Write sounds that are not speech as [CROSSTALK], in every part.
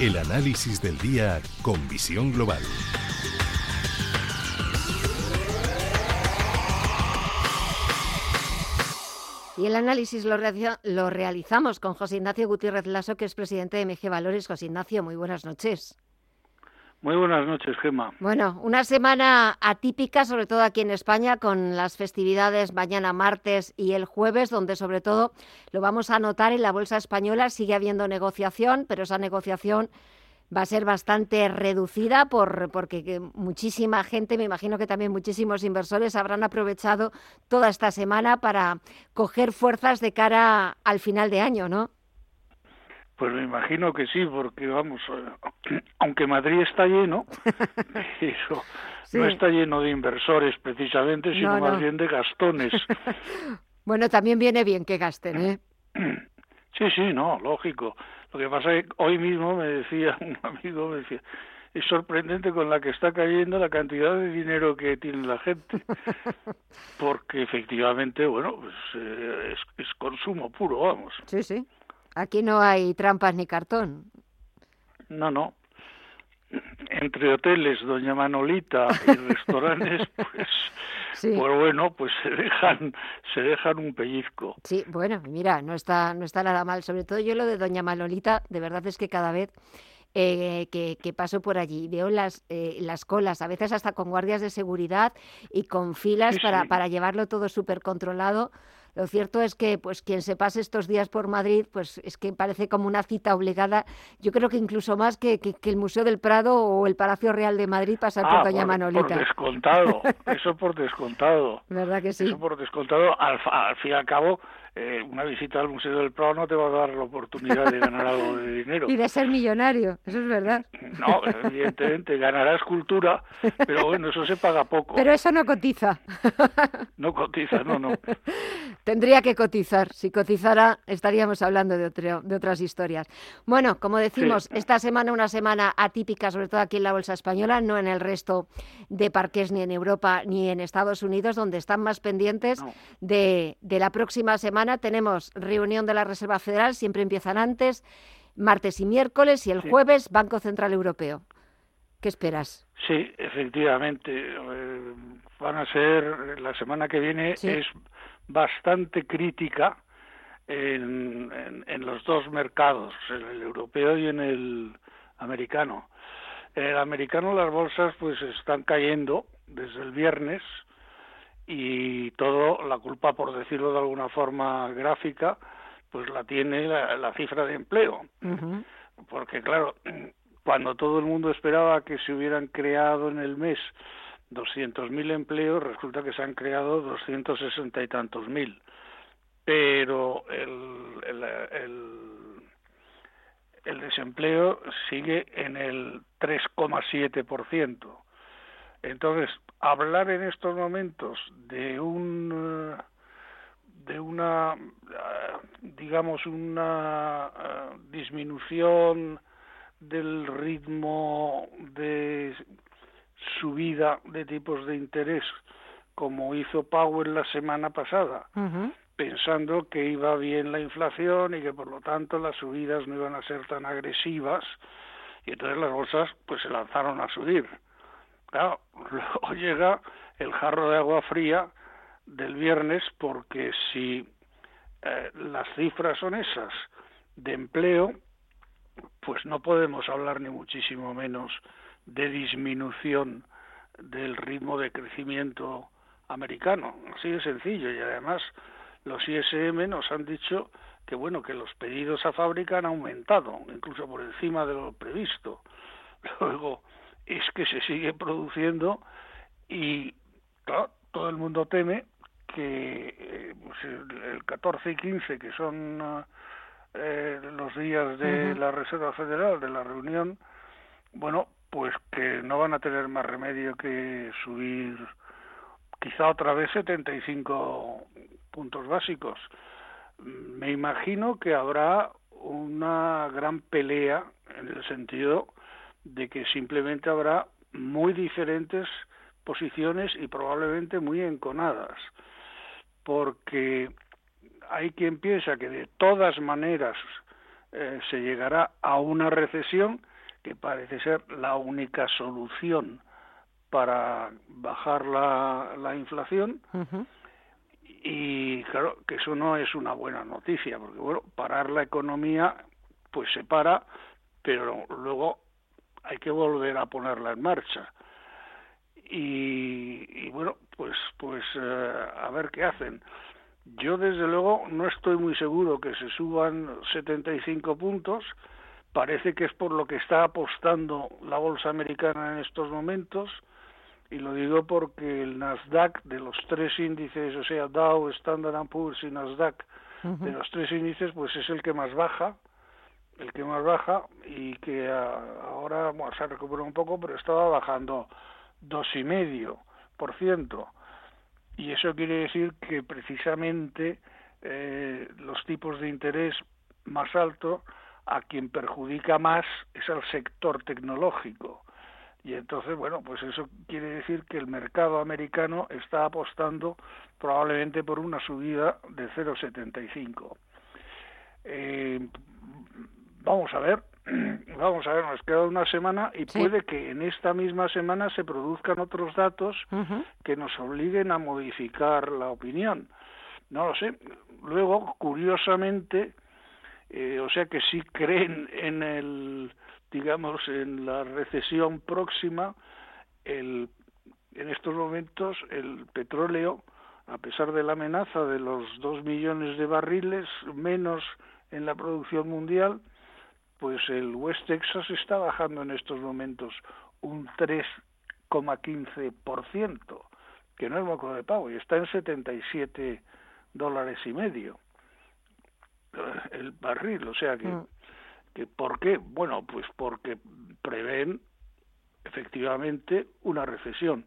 El análisis del día con visión global. Y el análisis lo, realizamos con José Ignacio Gutiérrez Lasso, que es presidente de MG Valores. José Ignacio, muy buenas noches. Muy buenas noches, Gemma. Bueno, una semana atípica, sobre todo aquí en España, con las festividades mañana martes y el jueves, donde sobre todo lo vamos a notar en la Bolsa Española. Sigue habiendo negociación, pero esa negociación va a ser bastante reducida por, porque muchísima gente, me imagino que también muchísimos inversores habrán aprovechado toda esta semana para coger fuerzas de cara al final de año, ¿no? Pues me imagino que sí, porque vamos, eh, [CLEARS THROAT] aunque Madrid está lleno, [LAUGHS] eso no está lleno de inversores precisamente, sino más bien de gastones. [LAUGHS] bueno, también viene bien que gasten, ¿eh? [CLEARS THROAT] Sí, sí, no, lógico. Lo que pasa es que hoy mismo me decía [LAUGHS] un amigo, me decía, es sorprendente con la que está cayendo la cantidad de dinero que tiene la gente. Porque efectivamente, bueno, pues eh, es, es, consumo puro, vamos. Sí, sí. Aquí no hay trampas ni cartón. No, no. Entre hoteles, Doña Manolita y restaurantes, [LAUGHS] pues Sí. Pues bueno, pues se dejan, se dejan un pellizco. Sí, bueno, mira, no está, no está nada mal. Sobre todo yo lo de Doña Manolita, de verdad es que cada vez eh, que, paso por allí. Veo las, eh, las colas, a veces hasta con guardias de seguridad y con filas para, para llevarlo todo súper controlado. Lo cierto es que pues quien se pase estos días por Madrid, pues es que parece como una cita obligada. Yo creo que incluso más que, que, el Museo del Prado o el Palacio Real de Madrid pasar por ah, Doña Manolita. Por descontado, [LAUGHS] eso por descontado. ¿Verdad que sí? Eso por descontado. Al, al fin y al cabo, eh, una visita al Museo del Prado no te va a dar la oportunidad de ganar algo de dinero. [LAUGHS] Y de ser millonario, eso es verdad. No, evidentemente ganarás cultura, pero bueno, eso se paga poco. Pero eso no cotiza. No cotiza, no, no. [LAUGHS] Tendría que cotizar. Si cotizara, estaríamos hablando de, de otras historias. Bueno, como decimos, esta semana una semana atípica, sobre todo aquí en la Bolsa Española, no en el resto de parques ni en Europa ni en Estados Unidos, donde están más pendientes de, de la próxima semana tenemos reunión de la Reserva Federal, siempre empiezan antes, martes y miércoles, y el jueves Banco Central Europeo. ¿Qué esperas? Sí, efectivamente. Eh, van a ser, la semana que viene es bastante crítica en, en, los dos mercados, en el europeo y en el americano. En el americano las bolsas pues están cayendo desde el viernes, y todo la culpa, por decirlo de alguna forma gráfica, pues la tiene la, cifra de empleo. Porque claro, cuando todo el mundo esperaba que se hubieran creado en el mes 200.000 empleos, resulta que se han creado 260 y tantos mil. Pero el, el, el, desempleo sigue en el 3,7%. Entonces, hablar en estos momentos de un de una digamos una eh, disminución del ritmo de subida de tipos de interés como hizo Powell la semana pasada, pensando que iba bien la inflación y que por lo tanto las subidas no iban a ser tan agresivas y entonces las bolsas pues se lanzaron a subir. Claro, [LAUGHS] luego llega el jarro de agua fría del viernes porque si eh, las cifras son esas de empleo, pues no podemos hablar ni muchísimo menos de disminución del ritmo de crecimiento americano. Así de sencillo. Y además los ISM nos han dicho que bueno, que los pedidos a fábrica han aumentado, incluso por encima de lo previsto. [LAUGHS] Luego, es que se sigue produciendo y claro, todo el mundo teme que eh, pues el 14 y 15, que son eh, los días de la Reserva Federal, de la reunión, bueno, pues que no van a tener más remedio que subir quizá otra vez 75 puntos básicos. Me imagino que habrá una gran pelea en el sentido de que simplemente habrá muy diferentes posiciones y probablemente muy enconadas, porque hay quien piensa que de todas maneras eh, se llegará a una recesión que parece ser la única solución para bajar la, la inflación. Y claro, que eso no es una buena noticia, porque bueno, parar la economía pues se para, pero luego hay que volver a ponerla en marcha. Y, bueno, pues pues eh, a ver qué hacen. Yo desde luego no estoy muy seguro que se suban 75 puntos. Parece que es por lo que está apostando la bolsa americana en estos momentos y lo digo porque el Nasdaq de los tres índices, o sea, Dow, Standard Poor's y Nasdaq, de los tres índices, pues es el que más baja, el que más baja y que ahora se ha recuperado un poco, pero estaba bajando dos y medio por ciento. Y eso quiere decir que precisamente eh, los tipos de interés más altos a quien perjudica más es al sector tecnológico y entonces, bueno, pues eso quiere decir que el mercado americano está apostando probablemente por una subida de 0,75. Eh, vamos a ver, [CLEARS THROAT] vamos a ver, nos queda una semana y puede que en esta misma semana se produzcan otros datos que nos obliguen a modificar la opinión. No lo sé. Luego, curiosamente, eh, o sea que sí creen en el digamos, en la recesión próxima, el, en estos momentos el petróleo, a pesar de la amenaza de los dos millones de barriles menos en la producción mundial, pues el West Texas está bajando en estos momentos un 3,15%, que no es moco de pavo, y está en 77 dólares y medio el barril, o sea que mm. ¿Por qué? Bueno, pues porque prevén efectivamente una recesión.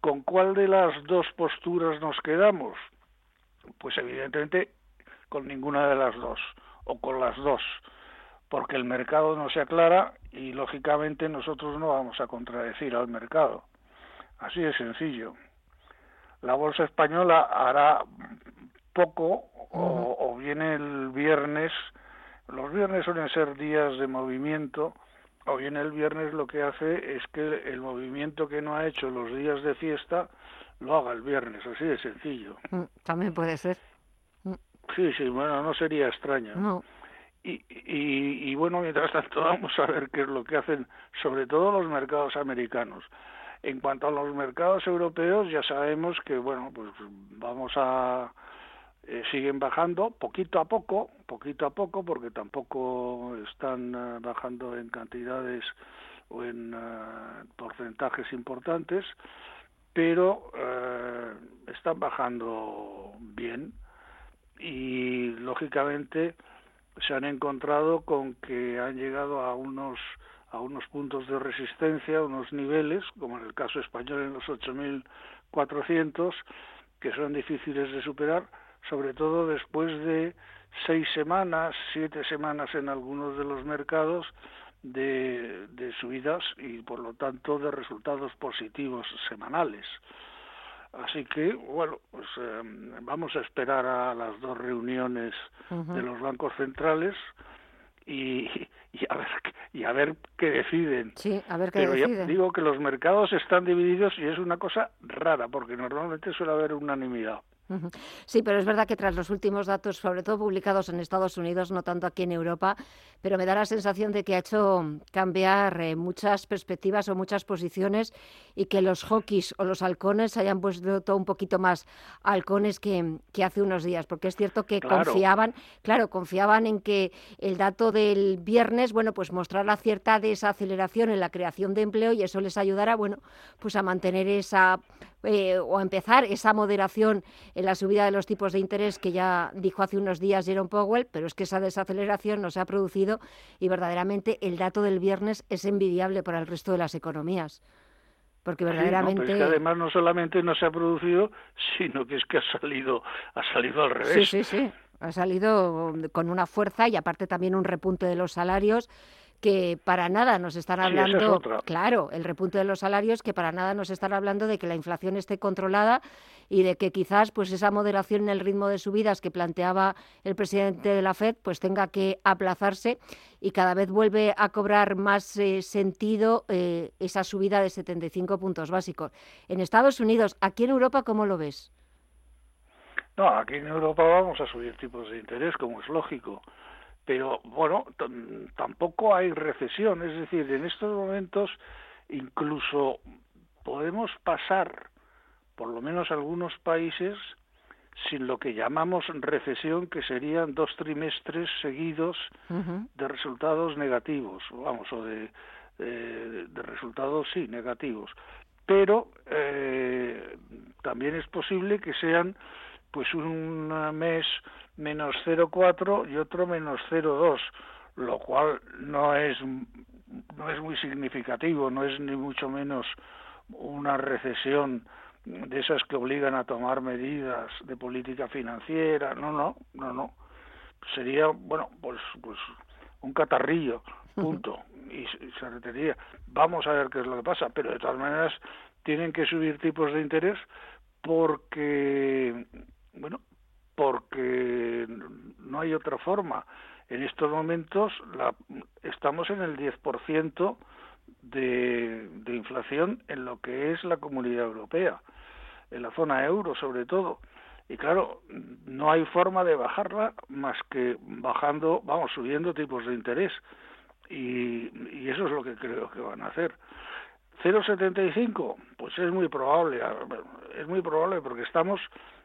¿Con cuál de las dos posturas nos quedamos? Pues evidentemente con ninguna de las dos, o con las dos, porque el mercado no se aclara y lógicamente nosotros no vamos a contradecir al mercado. Así de sencillo. La bolsa española hará poco o viene el viernes los viernes suelen ser días de movimiento, o bien el viernes lo que hace es que el movimiento que no ha hecho los días de fiesta lo haga el viernes, así de sencillo. Mm, también puede ser. Mm. Sí, sí, bueno, no sería extraño. No. Y, y, y, bueno, mientras tanto [LAUGHS] vamos a ver qué es lo que hacen sobre todo los mercados americanos. En cuanto a los mercados europeos, ya sabemos que, bueno, pues vamos a, eh, siguen bajando poquito a poco, poquito a poco, porque tampoco están eh, bajando en cantidades o en eh, porcentajes importantes, pero están bajando bien. Y lógicamente se han encontrado con que han llegado a unos a unos puntos de resistencia, unos niveles, como en el caso español en los 8.400, que son difíciles de superar, sobre todo después de seis semanas, siete semanas en algunos de los mercados de, subidas y por lo tanto de resultados positivos semanales. Así que, bueno, pues em, vamos a esperar a las dos reuniones de los bancos centrales y, y, a ver y a ver qué deciden. Sí, a ver qué Pero deciden. ya digo que los mercados están divididos y es una cosa rara porque normalmente suele haber unanimidad. Sí, pero es verdad que tras los últimos datos, sobre todo publicados en Estados Unidos, no tanto aquí en Europa, pero me da la sensación de que ha hecho cambiar eh, muchas perspectivas o muchas posiciones y que los hockeys o los halcones hayan puesto un poquito más halcones que, hace unos días, porque es cierto que confiaban, claro, confiaban en que el dato del viernes, bueno, pues mostrara cierta desaceleración en la creación de empleo y eso les ayudara, bueno, pues a mantener esa eh, o a empezar esa moderación en la subida de los tipos de interés que ya dijo hace unos días Jerome Powell, pero es que esa desaceleración no se ha producido y verdaderamente el dato del viernes es envidiable para el resto de las economías. Porque verdaderamente. es que además no solamente no se ha producido, sino que es que ha salido, ha salido al revés. Sí, sí, sí. Ha salido con una fuerza y aparte también un repunte de los salarios que para nada nos están hablando, claro, el repunte de los salarios, que para nada nos están hablando de que la inflación esté controlada y de que quizás pues esa moderación en el ritmo de subidas que planteaba el presidente de la Fed pues tenga que aplazarse y cada vez vuelve a cobrar más eh, sentido eh, esa subida de 75 puntos básicos. En Estados Unidos, aquí en Europa, ¿cómo lo ves? No, aquí en Europa vamos a subir tipos de interés, como es lógico pero bueno, tampoco hay recesión, es decir, en estos momentos incluso podemos pasar, por lo menos algunos países, sin lo que llamamos recesión, que serían dos trimestres seguidos de resultados negativos, vamos, o de, de, resultados, sí, negativos. Pero eh, también es posible que sean pues un mes menos 0,4 y otro menos 0,2, lo cual no es, no es muy significativo, no es ni mucho menos una recesión de esas que obligan a tomar medidas de política financiera, no, no, no, no. Sería, bueno, pues, pues un catarrillo, punto, y se retiraría. Vamos a ver qué es lo que pasa, pero de todas maneras tienen que subir tipos de interés porque, bueno, porque no hay otra forma. En estos momentos la, estamos en el 10% de, de inflación en lo que es la comunidad europea, en la zona euro sobre todo. Y claro, no hay forma de bajarla más que bajando, vamos, subiendo tipos de interés. Y, y eso es lo que creo que van a hacer. 0,75, pues es muy probable, es muy probable porque estamos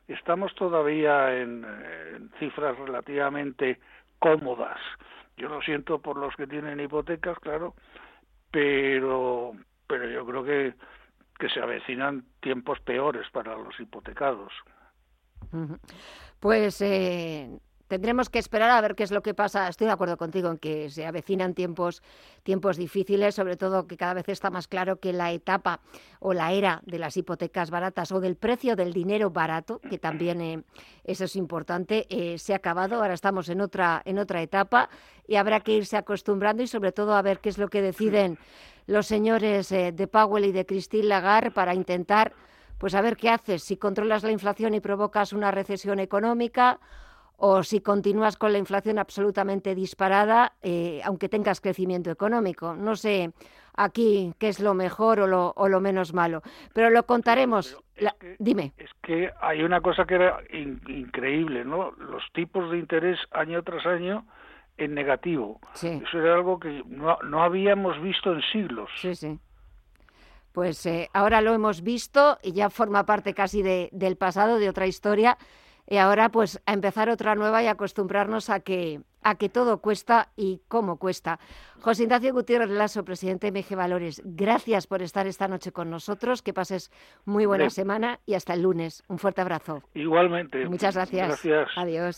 estamos todavía en, cifras relativamente cómodas. Yo lo siento por los que tienen hipotecas, claro, pero, pero yo creo que, que se avecinan tiempos peores para los hipotecados. Pues eh, tendremos que esperar a ver qué es lo que pasa. Estoy de acuerdo contigo en que se avecinan tiempos, tiempos difíciles, sobre todo que cada vez está más claro que la etapa o la era de las hipotecas baratas o del precio del dinero barato, que también eh, eso es importante, eh, se ha acabado. Ahora estamos en otra, en otra etapa y habrá que irse acostumbrando y sobre todo a ver qué es lo que deciden los señores eh, de Powell y de Christine Lagarde para intentar, pues a ver qué haces, si controlas la inflación y provocas una recesión económica o si continúas con la inflación absolutamente disparada, eh, aunque tengas crecimiento económico. No sé aquí qué es lo mejor o lo, o lo menos malo, pero lo contaremos. dime. Es que hay una cosa que era increíble, ¿no? Los tipos de interés año tras año en negativo. Eso era algo que no, no habíamos visto en siglos. Sí, sí pues eh, ahora lo hemos visto y ya forma parte casi de, del pasado, de otra historia, y ahora pues a empezar otra nueva y acostumbrarnos a que a que todo cuesta y cómo cuesta. José Ignacio Gutiérrez Lasso, presidente de MG Valores, gracias por estar esta noche con nosotros, que pases muy buena semana y hasta el lunes. Un fuerte abrazo. Igualmente. Muchas gracias. Gracias. Adiós.